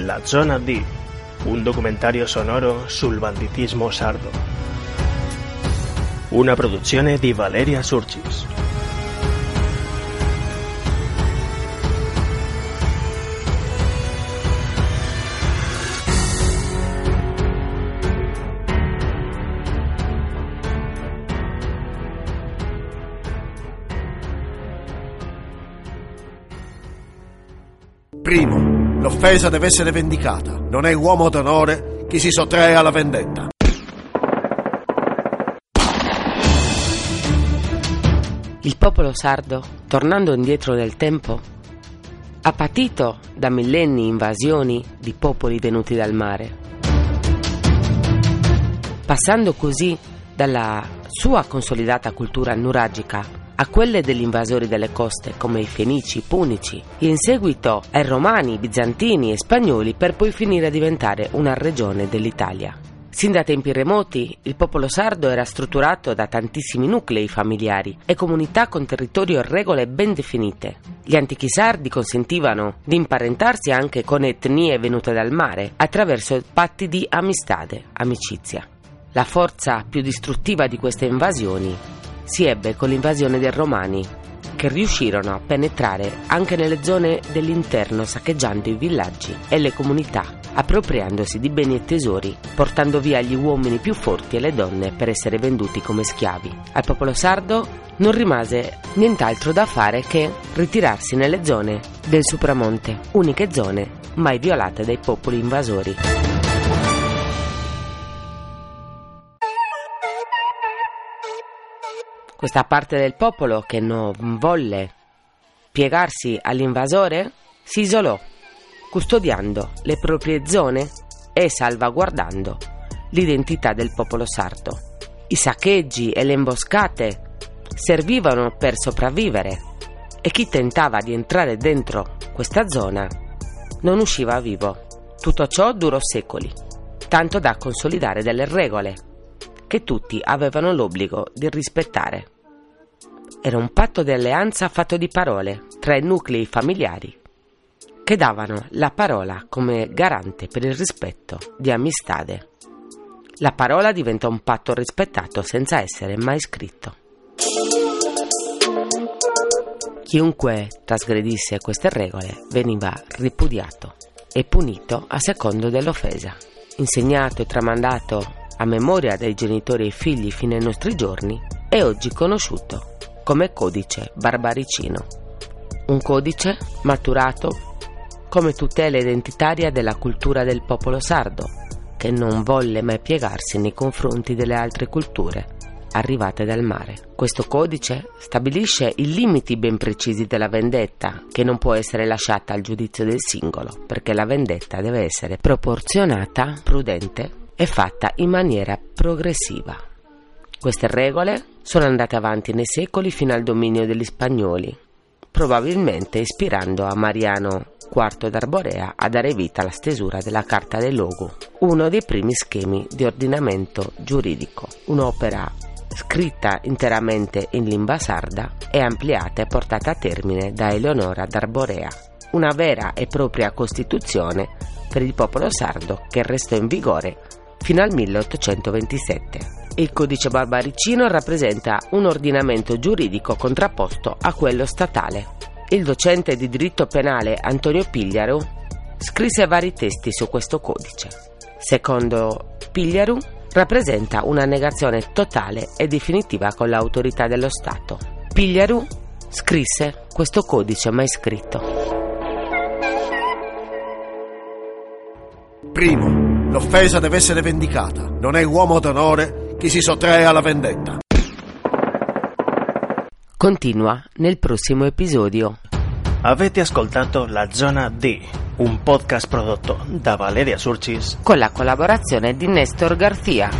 La zona D, un documentario sonoro sul banditismo sardo. Una produzione di Valeria Surcis. Primo, l'offesa deve essere vendicata. Non è uomo d'onore chi si sottrae alla vendetta. Il popolo sardo, tornando indietro nel tempo, ha patito da millenni invasioni di popoli venuti dal mare, passando così dalla sua consolidata cultura nuragica a quelle degli invasori delle coste come i Fenici, i Punici in seguito ai Romani, Bizantini e Spagnoli per poi finire a diventare una regione dell'Italia. Sin da tempi remoti il popolo sardo era strutturato da tantissimi nuclei familiari e comunità con territorio e regole ben definite. Gli antichi sardi consentivano di imparentarsi anche con etnie venute dal mare attraverso patti di amistade, amicizia. La forza più distruttiva di queste invasioni si ebbe con l'invasione dei Romani, che riuscirono a penetrare anche nelle zone dell'interno saccheggiando i villaggi e le comunità, appropriandosi di beni e tesori, portando via gli uomini più forti e le donne per essere venduti come schiavi. Al popolo sardo non rimase nient'altro da fare che ritirarsi nelle zone del Supramonte, uniche zone mai violate dai popoli invasori. Questa parte del popolo che non volle piegarsi all'invasore si isolò, custodiando le proprie zone e salvaguardando l'identità del popolo sardo. I saccheggi e le imboscate servivano per sopravvivere e chi tentava di entrare dentro questa zona non usciva vivo. Tutto ciò durò secoli, tanto da consolidare delle regole che tutti avevano l'obbligo di rispettare. Era un patto di alleanza fatto di parole tra i nuclei familiari che davano la parola come garante per il rispetto di amistade. La parola diventa un patto rispettato senza essere mai scritto. Chiunque trasgredisse queste regole veniva ripudiato e punito a secondo dell'offesa. Insegnato e tramandato a memoria dai genitori e figli fino ai nostri giorni, è oggi conosciuto come codice barbaricino. Un codice maturato come tutela identitaria della cultura del popolo sardo, che non volle mai piegarsi nei confronti delle altre culture arrivate dal mare. Questo codice stabilisce i limiti ben precisi della vendetta, che non può essere lasciata al giudizio del singolo, perché la vendetta deve essere proporzionata, prudente e fatta in maniera progressiva. Queste regole sono andate avanti nei secoli fino al dominio degli spagnoli, probabilmente ispirando a Mariano IV d'Arborea a dare vita alla stesura della Carta del Logo, uno dei primi schemi di ordinamento giuridico, un'opera scritta interamente in lingua sarda e ampliata e portata a termine da Eleonora d'Arborea, una vera e propria costituzione per il popolo sardo che restò in vigore fino al 1827. Il codice barbaricino rappresenta un ordinamento giuridico contrapposto a quello statale. Il docente di diritto penale Antonio Pigliaru scrisse vari testi su questo codice. Secondo Pigliaru, rappresenta una negazione totale e definitiva con l'autorità dello Stato. Pigliaru scrisse questo codice mai scritto. Primo, l'offesa deve essere vendicata. Non è uomo d'onore chi si sottrae alla vendetta. Continua nel prossimo episodio. Avete ascoltato La Zona D, un podcast prodotto da Valeria Surcis con la collaborazione di Nestor Garzia.